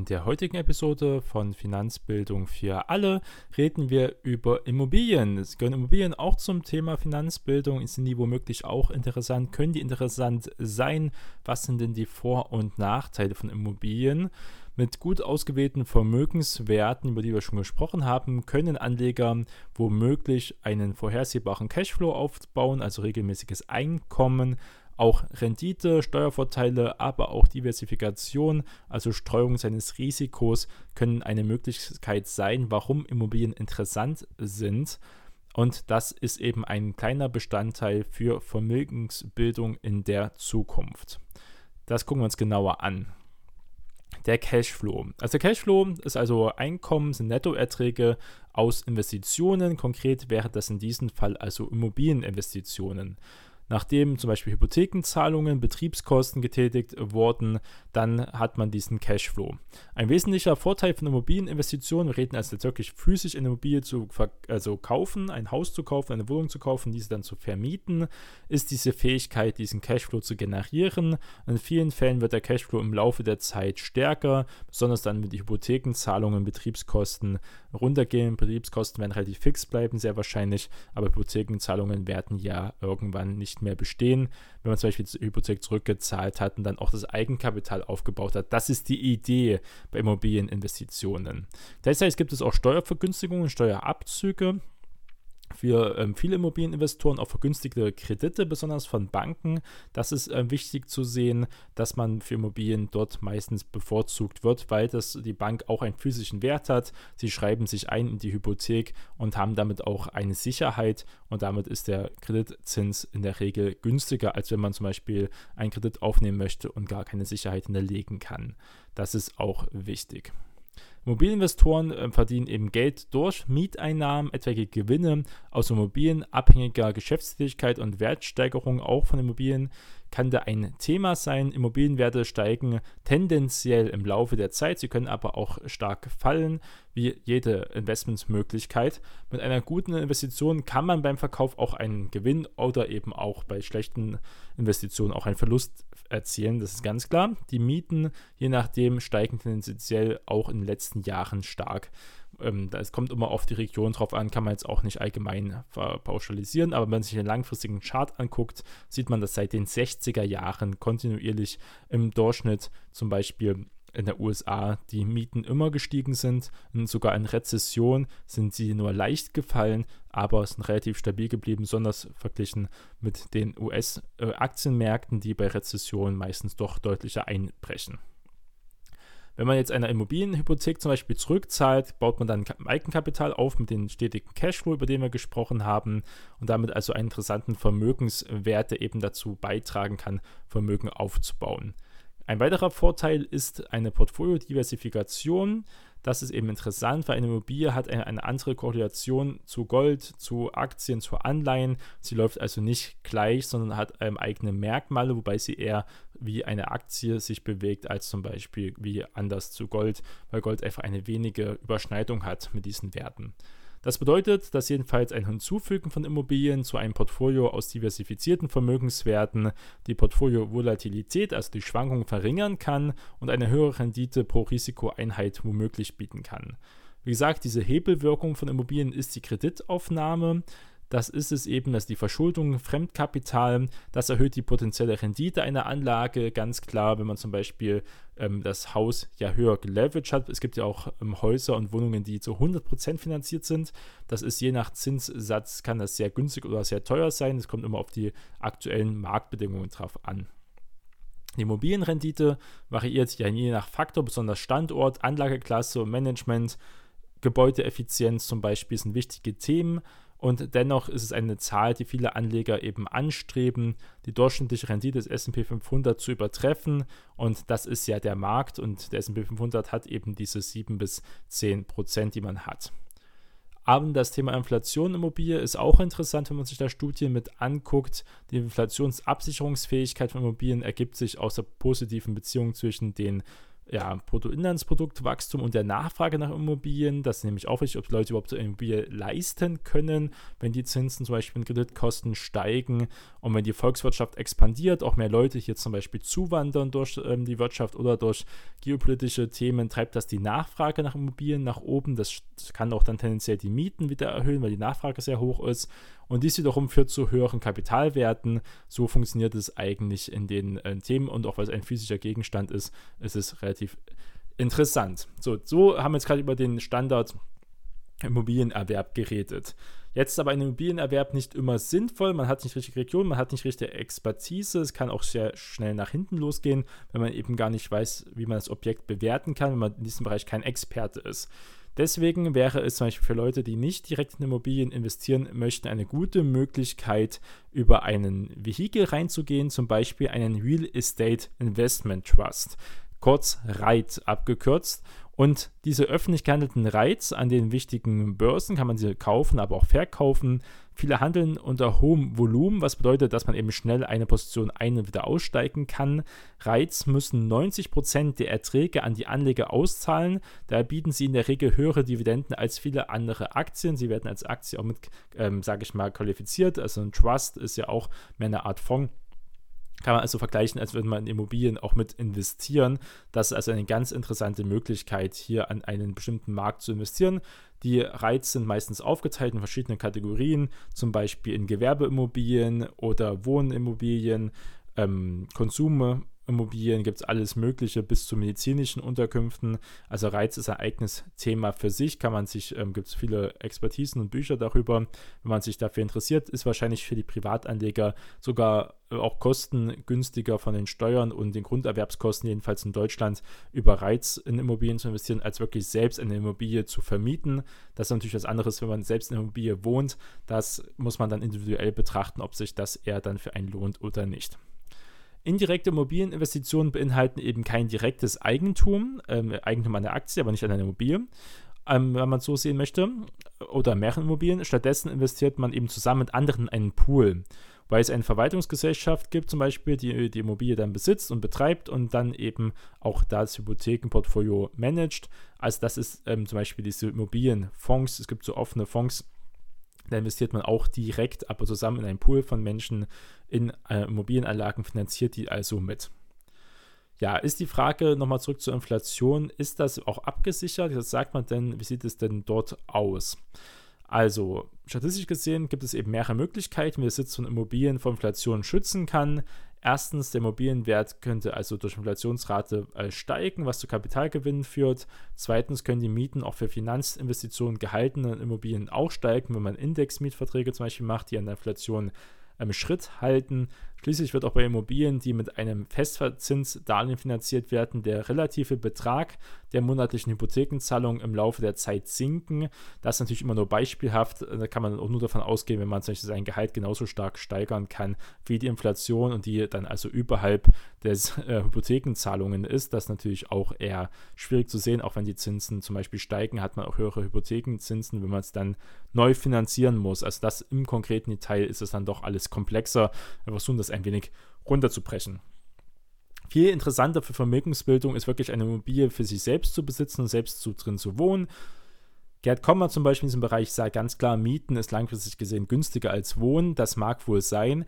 In der heutigen Episode von Finanzbildung für alle reden wir über Immobilien. Es gehören Immobilien auch zum Thema Finanzbildung. Sind die womöglich auch interessant? Können die interessant sein? Was sind denn die Vor- und Nachteile von Immobilien? Mit gut ausgewählten Vermögenswerten, über die wir schon gesprochen haben, können Anleger womöglich einen vorhersehbaren Cashflow aufbauen, also regelmäßiges Einkommen auch Rendite, Steuervorteile, aber auch Diversifikation, also Streuung seines Risikos, können eine Möglichkeit sein, warum Immobilien interessant sind. Und das ist eben ein kleiner Bestandteil für Vermögensbildung in der Zukunft. Das gucken wir uns genauer an. Der Cashflow. Also Cashflow ist also Einkommen, sind Nettoerträge aus Investitionen. Konkret wäre das in diesem Fall also Immobilieninvestitionen. Nachdem zum Beispiel Hypothekenzahlungen, Betriebskosten getätigt wurden, dann hat man diesen Cashflow. Ein wesentlicher Vorteil von Immobilieninvestitionen, wir reden also jetzt wirklich physisch eine Immobilie zu also kaufen, ein Haus zu kaufen, eine Wohnung zu kaufen, diese dann zu vermieten, ist diese Fähigkeit, diesen Cashflow zu generieren. In vielen Fällen wird der Cashflow im Laufe der Zeit stärker, besonders dann, wenn die Hypothekenzahlungen, Betriebskosten runtergehen. Betriebskosten werden relativ fix bleiben, sehr wahrscheinlich, aber Hypothekenzahlungen werden ja irgendwann nicht mehr bestehen. Wenn man zum Beispiel die Hypothek zurückgezahlt hat und dann auch das Eigenkapital aufgebaut hat. Das ist die Idee bei Immobilieninvestitionen. Gleichzeitig gibt es auch Steuervergünstigungen, Steuerabzüge für ähm, viele Immobilieninvestoren auch vergünstigte Kredite, besonders von Banken. Das ist äh, wichtig zu sehen, dass man für Immobilien dort meistens bevorzugt wird, weil das die Bank auch einen physischen Wert hat. Sie schreiben sich ein in die Hypothek und haben damit auch eine Sicherheit und damit ist der Kreditzins in der Regel günstiger, als wenn man zum Beispiel einen Kredit aufnehmen möchte und gar keine Sicherheit hinterlegen kann. Das ist auch wichtig. Immobilieninvestoren äh, verdienen eben Geld durch Mieteinnahmen, etwaige Gewinne aus Immobilien, abhängiger Geschäftstätigkeit und Wertsteigerung auch von Immobilien kann da ein Thema sein. Immobilienwerte steigen tendenziell im Laufe der Zeit, sie können aber auch stark fallen, wie jede Investmentsmöglichkeit. Mit einer guten Investition kann man beim Verkauf auch einen Gewinn oder eben auch bei schlechten Investitionen auch einen Verlust erzielen, das ist ganz klar. Die Mieten, je nachdem, steigen tendenziell auch in den letzten Jahren stark. Ähm, es kommt immer auf die Region drauf an, kann man jetzt auch nicht allgemein pauschalisieren, aber wenn man sich einen langfristigen Chart anguckt, sieht man, dass seit den 60er Jahren kontinuierlich im Durchschnitt zum Beispiel in der USA die Mieten immer gestiegen sind und sogar in Rezession sind sie nur leicht gefallen, aber sind relativ stabil geblieben, besonders verglichen mit den US-Aktienmärkten, die bei Rezession meistens doch deutlicher einbrechen. Wenn man jetzt eine Immobilienhypothek zum Beispiel zurückzahlt, baut man dann Eigenkapital auf mit den stetigen Cashflow, über den wir gesprochen haben, und damit also einen interessanten Vermögenswert, der eben dazu beitragen kann, Vermögen aufzubauen. Ein weiterer Vorteil ist eine Portfoliodiversifikation. Das ist eben interessant, weil eine Immobilie hat eine, eine, andere Korrelation zu Gold, zu Aktien, zu Anleihen. Sie läuft also nicht gleich, sondern hat ähm, eigene Merkmale, wobei sie eher wie eine Aktie sich bewegt, als zum Beispiel wie anders zu Gold, weil Gold einfach eine wenige Überschneidung hat mit diesen Werten. Das bedeutet, dass jedenfalls ein Hinzufügen von Immobilien zu einem Portfolio aus diversifizierten Vermögenswerten die Portfolio-Volatilität, also die Schwankungen, verringern kann und eine höhere Rendite pro Risikoeinheit womöglich bieten kann. Wie gesagt, diese Hebelwirkung von Immobilien ist die Kreditaufnahme. Das ist es eben, dass die Verschuldung, Fremdkapital, das erhöht die potenzielle Rendite einer Anlage. Ganz klar, wenn man zum Beispiel ähm, das Haus ja höher geleveraged hat. Es gibt ja auch ähm, Häuser und Wohnungen, die zu 100% finanziert sind. Das ist je nach Zinssatz, kann das sehr günstig oder sehr teuer sein. Es kommt immer auf die aktuellen Marktbedingungen drauf an. Die Immobilienrendite variiert ja je nach Faktor, besonders Standort, Anlageklasse, Management, Gebäudeeffizienz zum Beispiel sind wichtige Themen. Und dennoch ist es eine Zahl, die viele Anleger eben anstreben, die durchschnittliche Rendite des SP 500 zu übertreffen. Und das ist ja der Markt und der SP 500 hat eben diese 7 bis 10 Prozent, die man hat. Aber das Thema Inflation Immobilie ist auch interessant, wenn man sich da Studien mit anguckt. Die Inflationsabsicherungsfähigkeit von Immobilien ergibt sich aus der positiven Beziehung zwischen den ja, Bruttoinlandsproduktwachstum und der Nachfrage nach Immobilien. Das ist nämlich auch wichtig, ob die Leute überhaupt eine Immobilie leisten können, wenn die Zinsen zum Beispiel in Kreditkosten steigen und wenn die Volkswirtschaft expandiert, auch mehr Leute hier zum Beispiel zuwandern durch ähm, die Wirtschaft oder durch geopolitische Themen, treibt das die Nachfrage nach Immobilien nach oben. Das kann auch dann tendenziell die Mieten wieder erhöhen, weil die Nachfrage sehr hoch ist. Und dies wiederum führt zu höheren Kapitalwerten. So funktioniert es eigentlich in den äh, Themen und auch weil es ein physischer Gegenstand ist, ist es relativ interessant. So, so haben wir jetzt gerade über den Standard Immobilienerwerb geredet. Jetzt ist aber ein Immobilienerwerb nicht immer sinnvoll. Man hat nicht richtig Region, man hat nicht richtige Expertise. Es kann auch sehr schnell nach hinten losgehen, wenn man eben gar nicht weiß, wie man das Objekt bewerten kann, wenn man in diesem Bereich kein Experte ist. Deswegen wäre es zum Beispiel für Leute, die nicht direkt in Immobilien investieren möchten, eine gute Möglichkeit, über einen Vehikel reinzugehen, zum Beispiel einen Real Estate Investment Trust, kurz REIT abgekürzt. Und diese öffentlich gehandelten REITs an den wichtigen Börsen kann man sie kaufen, aber auch verkaufen. Viele handeln unter hohem Volumen, was bedeutet, dass man eben schnell eine Position ein- und wieder aussteigen kann. REITs müssen 90% der Erträge an die Anleger auszahlen. Daher bieten sie in der Regel höhere Dividenden als viele andere Aktien. Sie werden als Aktie auch mit, ähm, sage ich mal, qualifiziert. Also ein Trust ist ja auch mehr eine Art Fonds kann man also vergleichen, als würde man in Immobilien auch mit investieren. Das ist also eine ganz interessante Möglichkeit, hier an einen bestimmten Markt zu investieren. Die Reize sind meistens aufgeteilt in verschiedene Kategorien, zum Beispiel in Gewerbeimmobilien oder Wohnimmobilien, ähm, Konsume, Immobilien gibt es alles Mögliche bis zu medizinischen Unterkünften. Also Reiz ist ein Thema für sich. Kann man sich, ähm, gibt es viele Expertisen und Bücher darüber. Wenn man sich dafür interessiert, ist wahrscheinlich für die Privatanleger sogar äh, auch kostengünstiger von den Steuern und den Grunderwerbskosten, jedenfalls in Deutschland, über Reiz in Immobilien zu investieren, als wirklich selbst eine Immobilie zu vermieten. Das ist natürlich was anderes, wenn man selbst in einer Immobilie wohnt. Das muss man dann individuell betrachten, ob sich das eher dann für einen lohnt oder nicht. Indirekte Immobilieninvestitionen beinhalten eben kein direktes Eigentum, ähm, Eigentum an der Aktie, aber nicht an einer Immobilie, ähm, wenn man so sehen möchte, oder mehreren Immobilien. Stattdessen investiert man eben zusammen mit anderen in einen Pool, weil es eine Verwaltungsgesellschaft gibt, zum Beispiel, die die Immobilie dann besitzt und betreibt und dann eben auch das Hypothekenportfolio managt. Also das ist ähm, zum Beispiel diese Immobilienfonds. Es gibt so offene Fonds, da investiert man auch direkt, aber zusammen in einen Pool von Menschen in äh, Immobilienanlagen, finanziert die also mit. Ja, ist die Frage nochmal zurück zur Inflation, ist das auch abgesichert? Was sagt man denn, wie sieht es denn dort aus? Also, statistisch gesehen gibt es eben mehrere Möglichkeiten, wie der Sitz von Immobilien vor Inflation schützen kann. Erstens, der Immobilienwert könnte also durch Inflationsrate äh, steigen, was zu Kapitalgewinnen führt. Zweitens können die Mieten auch für Finanzinvestitionen gehaltenen Immobilien auch steigen, wenn man Indexmietverträge zum Beispiel macht, die an der Inflation ähm, Schritt halten. Schließlich wird auch bei Immobilien, die mit einem Festverzinsdarlehen finanziert werden, der relative Betrag der monatlichen Hypothekenzahlung im Laufe der Zeit sinken. Das ist natürlich immer nur beispielhaft. Da kann man auch nur davon ausgehen, wenn man zum Beispiel sein Gehalt genauso stark steigern kann wie die Inflation und die dann also überhalb des äh, Hypothekenzahlungen ist. Das ist natürlich auch eher schwierig zu sehen. Auch wenn die Zinsen zum Beispiel steigen, hat man auch höhere Hypothekenzinsen, wenn man es dann neu finanzieren muss. Also das im konkreten Detail ist es dann doch alles komplexer. Wir versuchen das ein wenig runterzubrechen. Viel interessanter für Vermögensbildung ist wirklich eine Immobilie für sich selbst zu besitzen und selbst zu, drin zu wohnen. Gerd Kommer zum Beispiel in diesem Bereich sagt ganz klar, Mieten ist langfristig gesehen günstiger als Wohnen. Das mag wohl sein,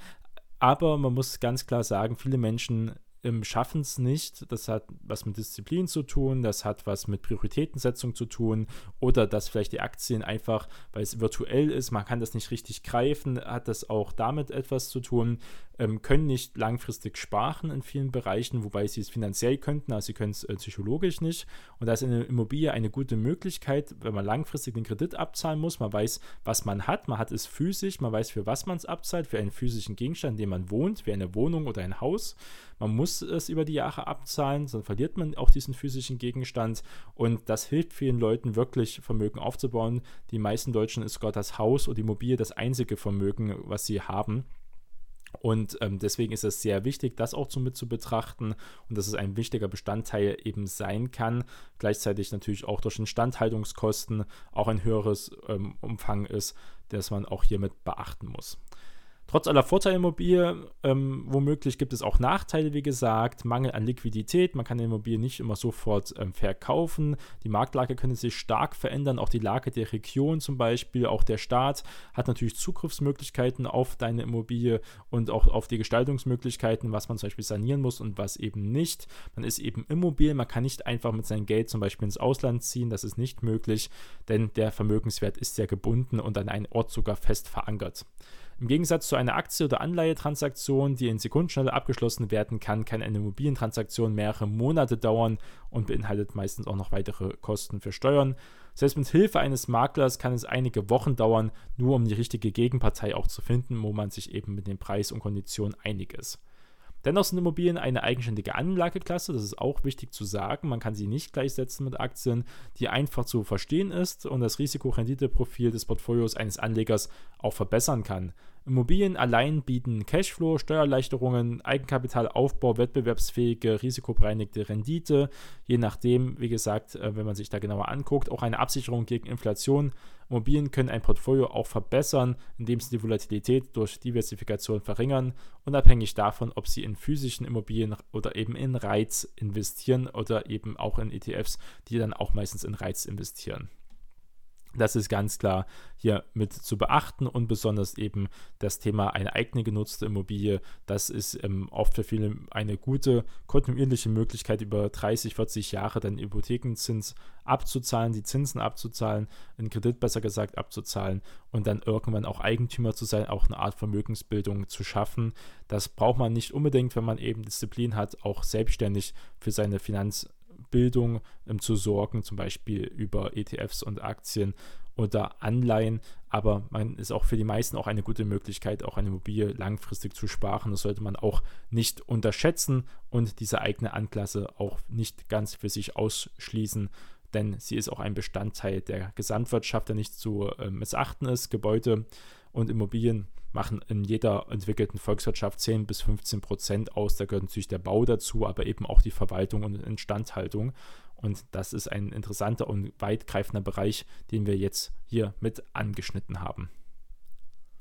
aber man muss ganz klar sagen, viele Menschen ähm, schaffen es nicht. Das hat was mit Disziplin zu tun, das hat was mit Prioritätensetzung zu tun oder dass vielleicht die Aktien einfach, weil es virtuell ist, man kann das nicht richtig greifen, hat das auch damit etwas zu tun ähm, können nicht langfristig sparen in vielen Bereichen, wobei sie es finanziell könnten, also sie können es äh, psychologisch nicht. Und da ist eine Immobilie eine gute Möglichkeit, wenn man langfristig den Kredit abzahlen muss. Man weiß, was man hat, man hat es physisch, man weiß, für was man es abzahlt, für einen physischen Gegenstand, in dem man wohnt, wie eine Wohnung oder ein Haus. Man muss es über die Jahre abzahlen, sonst verliert man auch diesen physischen Gegenstand. Und das hilft vielen Leuten wirklich, Vermögen aufzubauen. Die meisten Deutschen ist sogar das Haus oder die Immobilie das einzige Vermögen, was sie haben. Und ähm, deswegen ist es sehr wichtig, das auch so mit zu betrachten und dass es ein wichtiger Bestandteil eben sein kann. Gleichzeitig natürlich auch durch Instandhaltungskosten auch ein höheres ähm, Umfang ist, das man auch hiermit beachten muss. Trotz aller Vorteile Immobilie, ähm, womöglich gibt es auch Nachteile, wie gesagt, Mangel an Liquidität, man kann die Immobilie nicht immer sofort ähm, verkaufen, die Marktlage könnte sich stark verändern, auch die Lage der Region zum Beispiel, auch der Staat hat natürlich Zugriffsmöglichkeiten auf deine Immobilie und auch auf die Gestaltungsmöglichkeiten, was man zum Beispiel sanieren muss und was eben nicht. Man ist eben immobil, man kann nicht einfach mit seinem Geld zum Beispiel ins Ausland ziehen, das ist nicht möglich, denn der Vermögenswert ist ja gebunden und an einen Ort sogar fest verankert. Im Gegensatz zu einer Aktie- oder Anleihetransaktion, die in Sekundenschnelle abgeschlossen werden kann, kann eine Immobilientransaktion mehrere Monate dauern und beinhaltet meistens auch noch weitere Kosten für Steuern. Selbst mit Hilfe eines Maklers kann es einige Wochen dauern, nur um die richtige Gegenpartei auch zu finden, wo man sich eben mit dem Preis und Konditionen einig ist. Dennoch sind Immobilien eine eigenständige Anlageklasse, das ist auch wichtig zu sagen. Man kann sie nicht gleichsetzen mit Aktien, die einfach zu verstehen ist und das Risiko-Rendite-Profil des Portfolios eines Anlegers auch verbessern kann. Immobilien allein bieten Cashflow, Steuererleichterungen, Eigenkapitalaufbau, wettbewerbsfähige, risikobereinigte Rendite, je nachdem, wie gesagt, äh, wenn man sich da genauer anguckt, auch eine Absicherung gegen Inflation. Immobilien können ein Portfolio auch verbessern, indem sie die Volatilität durch Diversifikation verringern, unabhängig davon, ob sie in physischen Immobilien oder eben in Reiz investieren oder eben auch in ETFs, die dann auch meistens in Reiz investieren. Das ist ganz klar hier mit zu beachten und besonders eben das Thema eine eigene genutzte Immobilie. Das ist ähm, oft für viele eine gute, kontinuierliche Möglichkeit, über 30, 40 Jahre dann Hypothekenzins abzuzahlen, die Zinsen abzuzahlen, einen Kredit besser gesagt abzuzahlen und dann irgendwann auch Eigentümer zu sein, auch eine Art Vermögensbildung zu schaffen. Das braucht man nicht unbedingt, wenn man eben Disziplin hat, auch selbstständig für seine Finanz Bildung ähm, zu sorgen, zum Beispiel über ETFs und Aktien oder Anleihen. Aber man ist auch für die meisten auch eine gute Möglichkeit, auch eine Immobilie langfristig zu sparen. Das sollte man auch nicht unterschätzen und diese eigene Anklasse auch nicht ganz für sich ausschließen, denn sie ist auch ein Bestandteil der Gesamtwirtschaft, der nicht zu äh, missachten ist. Gebäude und Immobilien machen in jeder entwickelten Volkswirtschaft 10 bis 15 Prozent aus. Da gehört natürlich der Bau dazu, aber eben auch die Verwaltung und Instandhaltung. Und das ist ein interessanter und weitgreifender Bereich, den wir jetzt hier mit angeschnitten haben.